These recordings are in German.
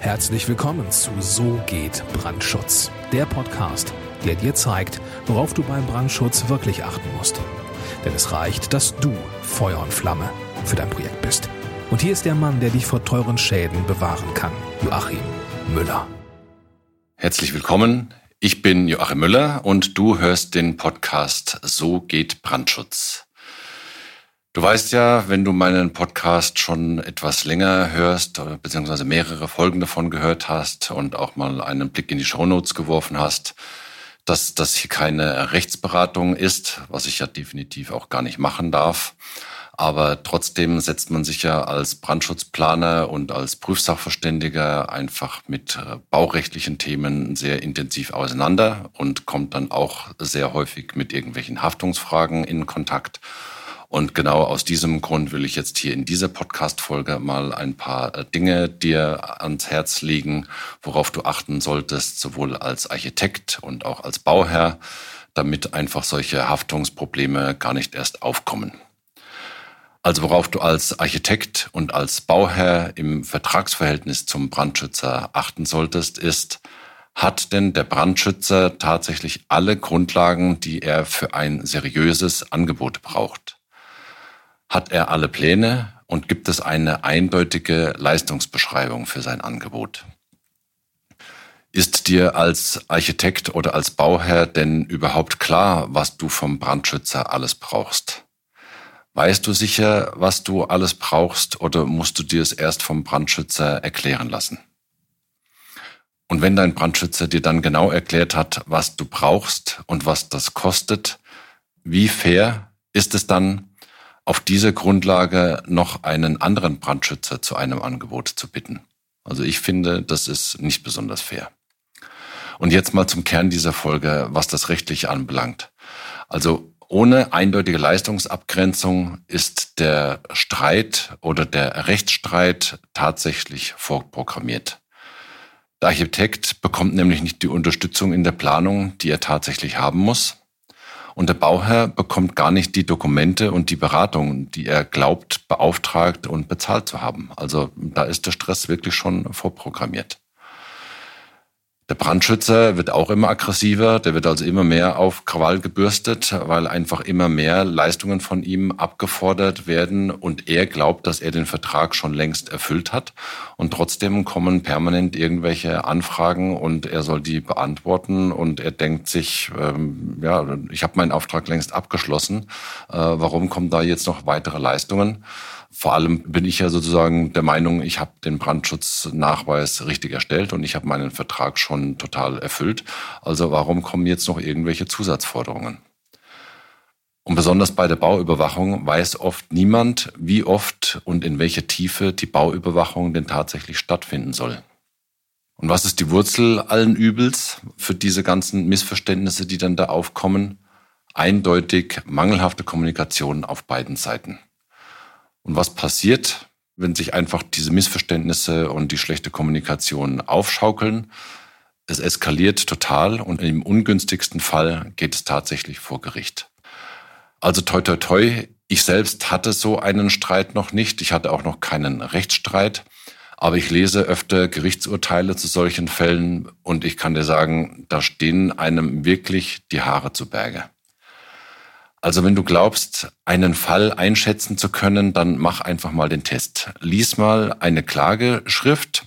Herzlich willkommen zu So geht Brandschutz, der Podcast, der dir zeigt, worauf du beim Brandschutz wirklich achten musst. Denn es reicht, dass du Feuer und Flamme für dein Projekt bist. Und hier ist der Mann, der dich vor teuren Schäden bewahren kann, Joachim Müller. Herzlich willkommen. Ich bin Joachim Müller und du hörst den Podcast So geht Brandschutz. Du weißt ja, wenn du meinen Podcast schon etwas länger hörst, beziehungsweise mehrere Folgen davon gehört hast und auch mal einen Blick in die Shownotes geworfen hast, dass das hier keine Rechtsberatung ist, was ich ja definitiv auch gar nicht machen darf. Aber trotzdem setzt man sich ja als Brandschutzplaner und als Prüfsachverständiger einfach mit äh, baurechtlichen Themen sehr intensiv auseinander und kommt dann auch sehr häufig mit irgendwelchen Haftungsfragen in Kontakt. Und genau aus diesem Grund will ich jetzt hier in dieser Podcast-Folge mal ein paar äh, Dinge dir ans Herz legen, worauf du achten solltest, sowohl als Architekt und auch als Bauherr, damit einfach solche Haftungsprobleme gar nicht erst aufkommen. Also worauf du als Architekt und als Bauherr im Vertragsverhältnis zum Brandschützer achten solltest, ist, hat denn der Brandschützer tatsächlich alle Grundlagen, die er für ein seriöses Angebot braucht? Hat er alle Pläne und gibt es eine eindeutige Leistungsbeschreibung für sein Angebot? Ist dir als Architekt oder als Bauherr denn überhaupt klar, was du vom Brandschützer alles brauchst? Weißt du sicher, was du alles brauchst oder musst du dir es erst vom Brandschützer erklären lassen? Und wenn dein Brandschützer dir dann genau erklärt hat, was du brauchst und was das kostet, wie fair ist es dann, auf dieser Grundlage noch einen anderen Brandschützer zu einem Angebot zu bitten. Also ich finde, das ist nicht besonders fair. Und jetzt mal zum Kern dieser Folge, was das rechtlich anbelangt. Also ohne eindeutige Leistungsabgrenzung ist der Streit oder der Rechtsstreit tatsächlich vorprogrammiert. Der Architekt bekommt nämlich nicht die Unterstützung in der Planung, die er tatsächlich haben muss. Und der Bauherr bekommt gar nicht die Dokumente und die Beratung, die er glaubt, beauftragt und bezahlt zu haben. Also da ist der Stress wirklich schon vorprogrammiert. Der Brandschützer wird auch immer aggressiver, der wird also immer mehr auf Krawall gebürstet, weil einfach immer mehr Leistungen von ihm abgefordert werden und er glaubt, dass er den Vertrag schon längst erfüllt hat. Und trotzdem kommen permanent irgendwelche Anfragen und er soll die beantworten und er denkt sich, ähm, ja, ich habe meinen Auftrag längst abgeschlossen, äh, warum kommen da jetzt noch weitere Leistungen? Vor allem bin ich ja sozusagen der Meinung, ich habe den Brandschutznachweis richtig erstellt und ich habe meinen Vertrag schon total erfüllt. Also warum kommen jetzt noch irgendwelche Zusatzforderungen? Und besonders bei der Bauüberwachung weiß oft niemand, wie oft und in welcher Tiefe die Bauüberwachung denn tatsächlich stattfinden soll. Und was ist die Wurzel allen Übels für diese ganzen Missverständnisse, die dann da aufkommen? Eindeutig mangelhafte Kommunikation auf beiden Seiten. Und was passiert, wenn sich einfach diese Missverständnisse und die schlechte Kommunikation aufschaukeln? Es eskaliert total und im ungünstigsten Fall geht es tatsächlich vor Gericht. Also toi toi toi, ich selbst hatte so einen Streit noch nicht. Ich hatte auch noch keinen Rechtsstreit. Aber ich lese öfter Gerichtsurteile zu solchen Fällen und ich kann dir sagen, da stehen einem wirklich die Haare zu Berge. Also wenn du glaubst, einen Fall einschätzen zu können, dann mach einfach mal den Test. Lies mal eine Klageschrift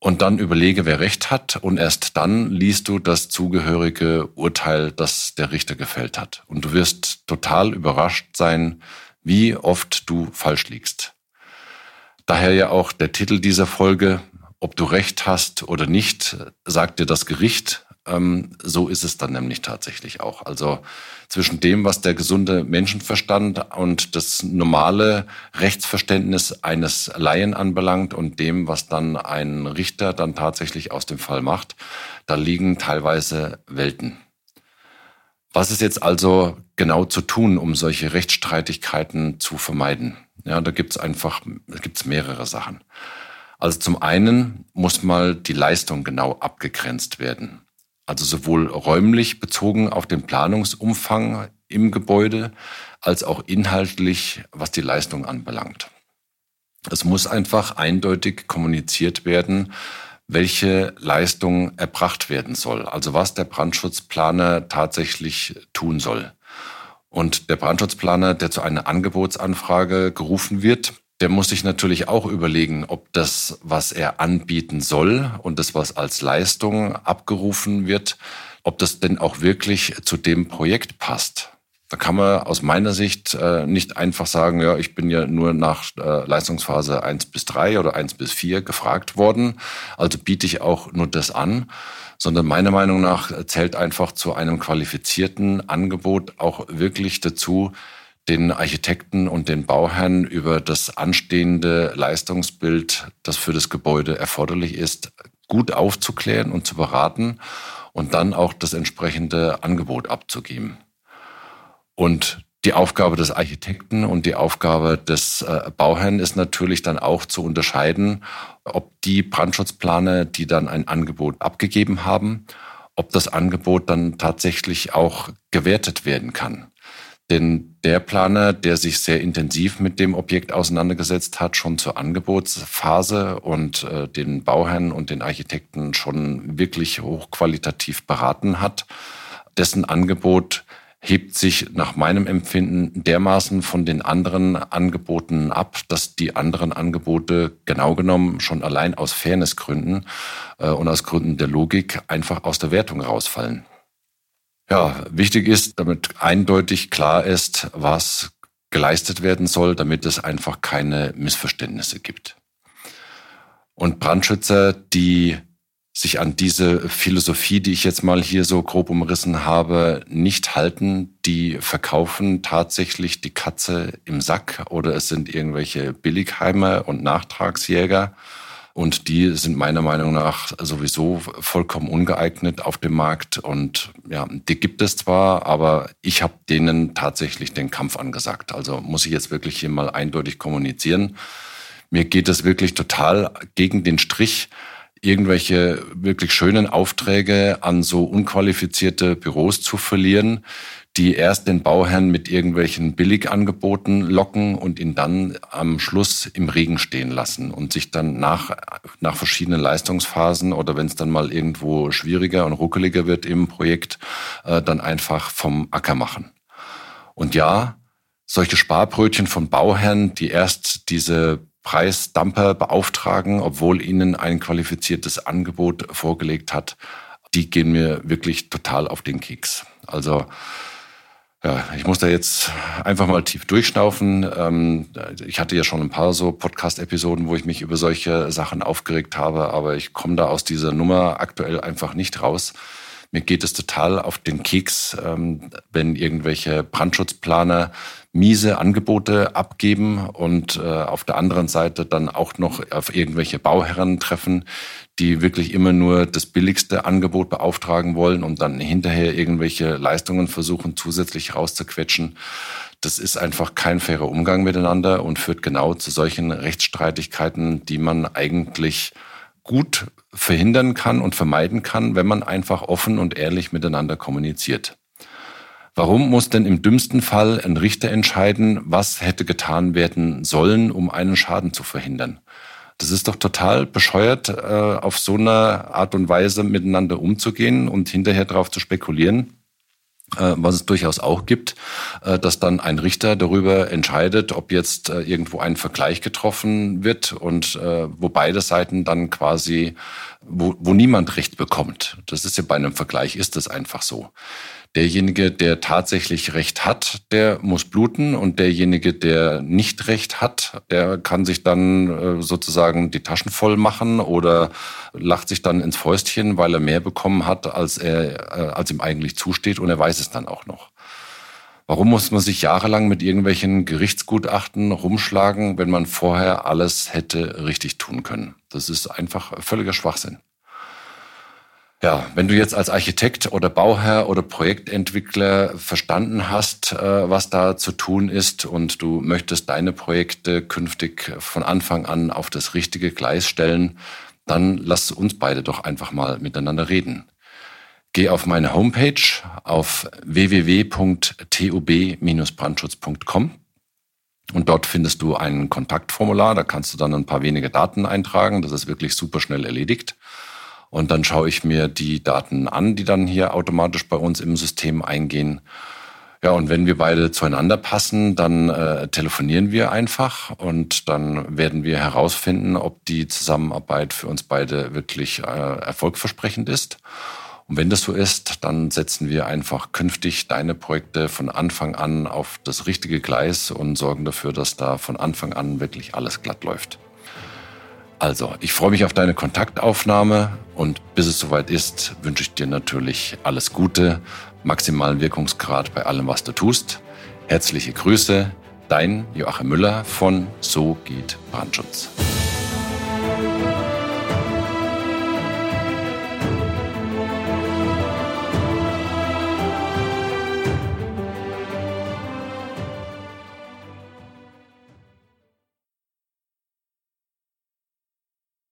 und dann überlege, wer recht hat und erst dann liest du das zugehörige Urteil, das der Richter gefällt hat. Und du wirst total überrascht sein, wie oft du falsch liegst. Daher ja auch der Titel dieser Folge, ob du recht hast oder nicht, sagt dir das Gericht, so ist es dann nämlich tatsächlich auch. Also zwischen dem, was der gesunde Menschenverstand und das normale Rechtsverständnis eines Laien anbelangt und dem, was dann ein Richter dann tatsächlich aus dem Fall macht, da liegen teilweise Welten. Was ist jetzt also genau zu tun, um solche Rechtsstreitigkeiten zu vermeiden? Ja, da gibt's einfach, gibt's mehrere Sachen. Also zum einen muss mal die Leistung genau abgegrenzt werden also sowohl räumlich bezogen auf den Planungsumfang im Gebäude als auch inhaltlich, was die Leistung anbelangt. Es muss einfach eindeutig kommuniziert werden, welche Leistung erbracht werden soll, also was der Brandschutzplaner tatsächlich tun soll. Und der Brandschutzplaner, der zu einer Angebotsanfrage gerufen wird, der muss sich natürlich auch überlegen, ob das, was er anbieten soll und das, was als Leistung abgerufen wird, ob das denn auch wirklich zu dem Projekt passt. Da kann man aus meiner Sicht äh, nicht einfach sagen, ja, ich bin ja nur nach äh, Leistungsphase eins bis drei oder eins bis vier gefragt worden, also biete ich auch nur das an, sondern meiner Meinung nach zählt einfach zu einem qualifizierten Angebot auch wirklich dazu, den Architekten und den Bauherrn über das anstehende Leistungsbild, das für das Gebäude erforderlich ist, gut aufzuklären und zu beraten und dann auch das entsprechende Angebot abzugeben. Und die Aufgabe des Architekten und die Aufgabe des äh, Bauherrn ist natürlich dann auch zu unterscheiden, ob die Brandschutzplaner, die dann ein Angebot abgegeben haben, ob das Angebot dann tatsächlich auch gewertet werden kann. Denn der Planer, der sich sehr intensiv mit dem Objekt auseinandergesetzt hat, schon zur Angebotsphase und äh, den Bauherrn und den Architekten schon wirklich hochqualitativ beraten hat, dessen Angebot hebt sich nach meinem Empfinden dermaßen von den anderen Angeboten ab, dass die anderen Angebote genau genommen schon allein aus Fairnessgründen äh, und aus Gründen der Logik einfach aus der Wertung rausfallen. Ja, wichtig ist, damit eindeutig klar ist, was geleistet werden soll, damit es einfach keine Missverständnisse gibt. Und Brandschützer, die sich an diese Philosophie, die ich jetzt mal hier so grob umrissen habe, nicht halten. Die verkaufen tatsächlich die Katze im Sack oder es sind irgendwelche Billigheimer und Nachtragsjäger. Und die sind meiner Meinung nach sowieso vollkommen ungeeignet auf dem Markt. Und ja, die gibt es zwar, aber ich habe denen tatsächlich den Kampf angesagt. Also muss ich jetzt wirklich hier mal eindeutig kommunizieren. Mir geht es wirklich total gegen den Strich irgendwelche wirklich schönen Aufträge an so unqualifizierte Büros zu verlieren, die erst den Bauherrn mit irgendwelchen Billigangeboten locken und ihn dann am Schluss im Regen stehen lassen und sich dann nach, nach verschiedenen Leistungsphasen oder wenn es dann mal irgendwo schwieriger und ruckeliger wird im Projekt, äh, dann einfach vom Acker machen. Und ja, solche Sparbrötchen von Bauherren, die erst diese Preisdumper beauftragen, obwohl ihnen ein qualifiziertes Angebot vorgelegt hat, die gehen mir wirklich total auf den Keks. Also ja, ich muss da jetzt einfach mal tief durchschnaufen. Ähm, ich hatte ja schon ein paar so Podcast-Episoden, wo ich mich über solche Sachen aufgeregt habe, aber ich komme da aus dieser Nummer aktuell einfach nicht raus. Mir geht es total auf den Keks, ähm, wenn irgendwelche Brandschutzplaner miese Angebote abgeben und äh, auf der anderen Seite dann auch noch auf irgendwelche Bauherren treffen, die wirklich immer nur das billigste Angebot beauftragen wollen und dann hinterher irgendwelche Leistungen versuchen zusätzlich rauszuquetschen. Das ist einfach kein fairer Umgang miteinander und führt genau zu solchen Rechtsstreitigkeiten, die man eigentlich gut verhindern kann und vermeiden kann, wenn man einfach offen und ehrlich miteinander kommuniziert. Warum muss denn im dümmsten Fall ein Richter entscheiden, was hätte getan werden sollen, um einen Schaden zu verhindern? Das ist doch total bescheuert, äh, auf so eine Art und Weise miteinander umzugehen und hinterher darauf zu spekulieren, was es durchaus auch gibt, äh, dass dann ein Richter darüber entscheidet, ob jetzt äh, irgendwo ein Vergleich getroffen wird und wo beide Seiten dann quasi, wo, wo niemand Recht bekommt. Das ist ja bei einem Vergleich ist das einfach so. Derjenige, der tatsächlich Recht hat, der muss bluten und derjenige, der nicht Recht hat, der kann sich dann sozusagen die Taschen voll machen oder lacht sich dann ins Fäustchen, weil er mehr bekommen hat, als er, als ihm eigentlich zusteht und er weiß es dann auch noch. Warum muss man sich jahrelang mit irgendwelchen Gerichtsgutachten rumschlagen, wenn man vorher alles hätte richtig tun können? Das ist einfach völliger Schwachsinn. Ja, wenn du jetzt als Architekt oder Bauherr oder Projektentwickler verstanden hast, äh, was da zu tun ist und du möchtest deine Projekte künftig von Anfang an auf das richtige Gleis stellen, dann lass uns beide doch einfach mal miteinander reden. Geh auf meine Homepage auf www.tub-brandschutz.com Und dort findest du ein Kontaktformular, da kannst du dann ein paar wenige Daten eintragen. Das ist wirklich super schnell erledigt. Und dann schaue ich mir die Daten an, die dann hier automatisch bei uns im System eingehen. Ja, und wenn wir beide zueinander passen, dann äh, telefonieren wir einfach und dann werden wir herausfinden, ob die Zusammenarbeit für uns beide wirklich äh, erfolgversprechend ist. Und wenn das so ist, dann setzen wir einfach künftig deine Projekte von Anfang an auf das richtige Gleis und sorgen dafür, dass da von Anfang an wirklich alles glatt läuft. Also, ich freue mich auf deine Kontaktaufnahme und bis es soweit ist, wünsche ich dir natürlich alles Gute, maximalen Wirkungsgrad bei allem, was du tust. Herzliche Grüße, dein Joachim Müller von So geht Brandschutz.